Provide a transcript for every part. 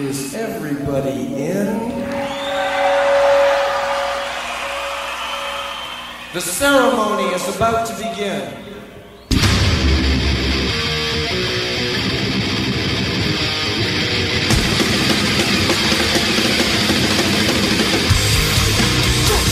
Is everybody in? The ceremony is about to begin.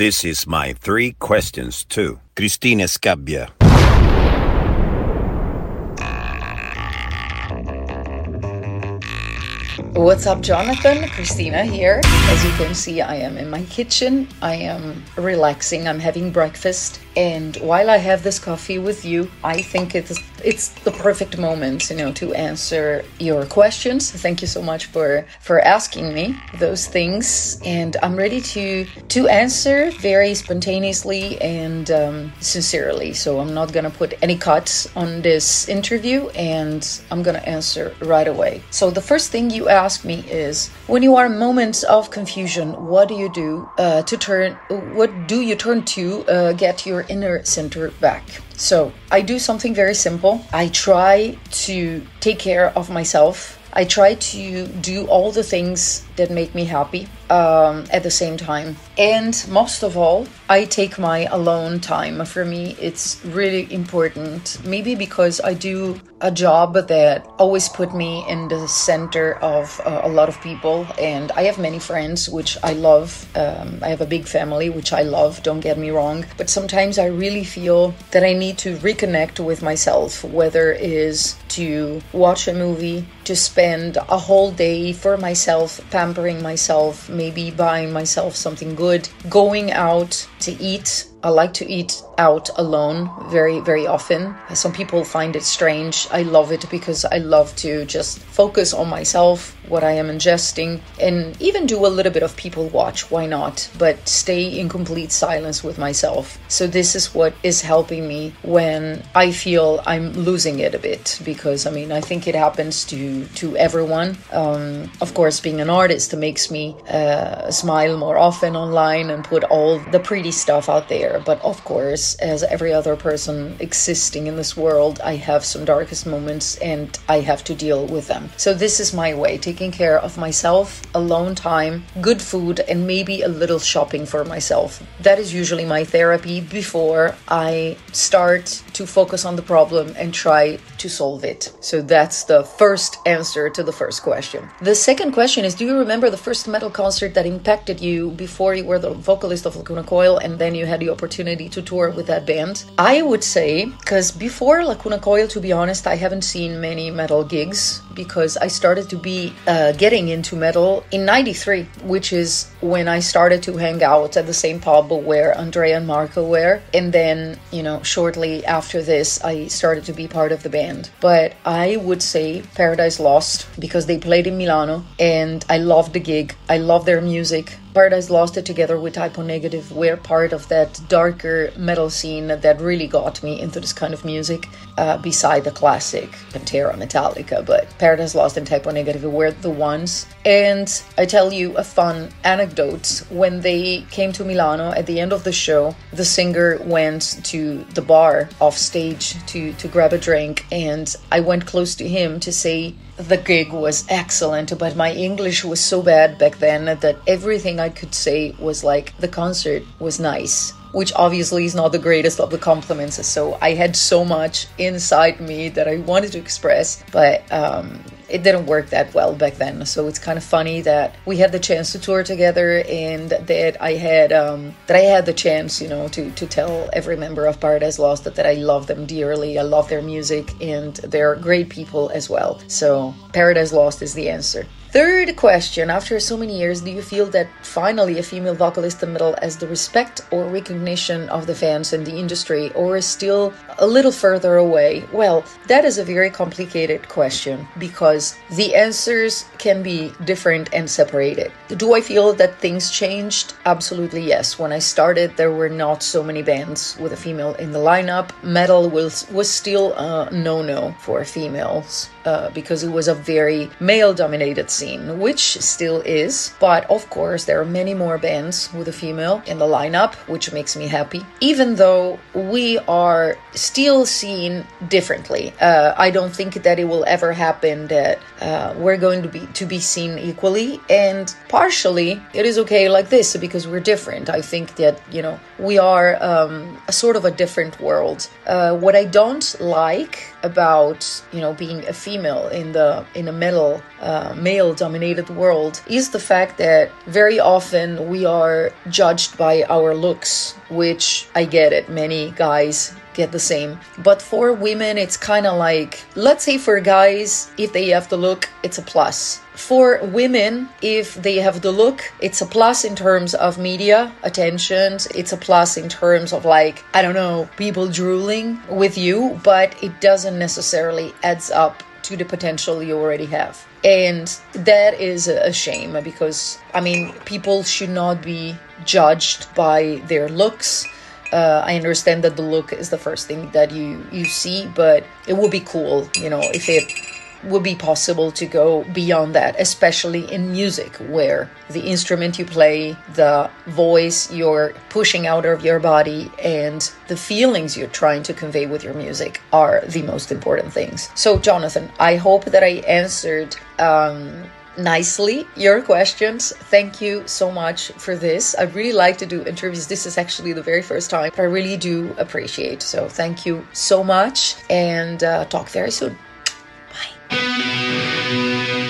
This is my three questions to Cristina Scabbia. What's up, Jonathan? Cristina here. As you can see, I am in my kitchen. I am relaxing. I'm having breakfast. And while I have this coffee with you, I think it's it's the perfect moment, you know, to answer your questions. Thank you so much for for asking me those things, and I'm ready to to answer very spontaneously and um, sincerely. So I'm not gonna put any cuts on this interview, and I'm gonna answer right away. So the first thing you ask me is, when you are in moments of confusion, what do you do uh, to turn? What do you turn to uh, get your inner center back? So I do something very simple. I try to take care of myself. I try to do all the things that make me happy um, at the same time. And most of all, I take my alone time. For me, it's really important. Maybe because I do a job that always put me in the center of uh, a lot of people, and I have many friends, which I love. Um, I have a big family, which I love. Don't get me wrong, but sometimes I really feel that I need to reconnect with myself. Whether it is to watch a movie, to spend a whole day for myself, pampering myself, maybe buying myself something good, going out to eat. I like to eat out alone very, very often. Some people find it strange. I love it because I love to just focus on myself, what I am ingesting, and even do a little bit of people watch. Why not? But stay in complete silence with myself. So, this is what is helping me when I feel I'm losing it a bit because I mean, I think it happens to, to everyone. Um, of course, being an artist makes me uh, smile more often online and put all the pretty stuff out there. But of course, as every other person existing in this world, I have some darkest moments and I have to deal with them. So, this is my way taking care of myself, alone time, good food, and maybe a little shopping for myself. That is usually my therapy before I start to focus on the problem and try to solve it. So, that's the first answer to the first question. The second question is Do you remember the first metal concert that impacted you before you were the vocalist of Lacuna Coil and then you had the opportunity to tour with that band? I would say, because before Lacuna Coil, to be honest, I haven't seen many metal gigs because I started to be uh, getting into metal in 93, which is when I started to hang out at the same pub where Andrea and Marco were. And then, you know, shortly after this, I started to be part of the band. But I would say Paradise Lost because they played in Milano and I loved the gig. I love their music. Paradise Lost it together with Type O Negative were part of that darker metal scene that really got me into this kind of music, uh, beside the classic Pantera, Metallica. But Paradise Lost and Type O Negative were the ones. And I tell you a fun anecdote. When they came to Milano at the end of the show, the singer went to the bar off stage to, to grab a drink, and I went close to him to say, the gig was excellent, but my English was so bad back then that everything I could say was like, the concert was nice. Which obviously is not the greatest of the compliments. So I had so much inside me that I wanted to express, but um, it didn't work that well back then. So it's kind of funny that we had the chance to tour together and that I had um, that I had the chance, you know, to to tell every member of Paradise Lost that, that I love them dearly. I love their music and they're great people as well. So Paradise Lost is the answer. Third question After so many years, do you feel that finally a female vocalist in metal has the respect or recognition of the fans and the industry, or is still a little further away? Well, that is a very complicated question because the answers can be different and separated. Do I feel that things changed? Absolutely yes. When I started, there were not so many bands with a female in the lineup. Metal was, was still a no no for females uh, because it was a very male dominated scene, which still is. But of course, there are many more bands with a female in the lineup, which makes me happy. Even though we are still seen differently, uh, I don't think that it will ever happen that uh, we're going to be to be seen equally. And partially, it is okay like this because we're different. I think that you know we are um, a sort of a different world. Uh, what I don't like about you know being a female in the in a metal uh, male dominated world is the fact that very often we are judged by our looks which i get it many guys get the same but for women it's kind of like let's say for guys if they have the look it's a plus for women, if they have the look, it's a plus in terms of media attention. It's a plus in terms of like, I don't know, people drooling with you, but it doesn't necessarily adds up to the potential you already have. And that is a shame because, I mean, people should not be judged by their looks. Uh, I understand that the look is the first thing that you you see, but it would be cool, you know, if it would be possible to go beyond that, especially in music, where the instrument you play, the voice you're pushing out of your body, and the feelings you're trying to convey with your music are the most important things. So, Jonathan, I hope that I answered. Um, nicely your questions. Thank you so much for this. I really like to do interviews. This is actually the very first time, but I really do appreciate. So thank you so much and uh, talk very soon. Música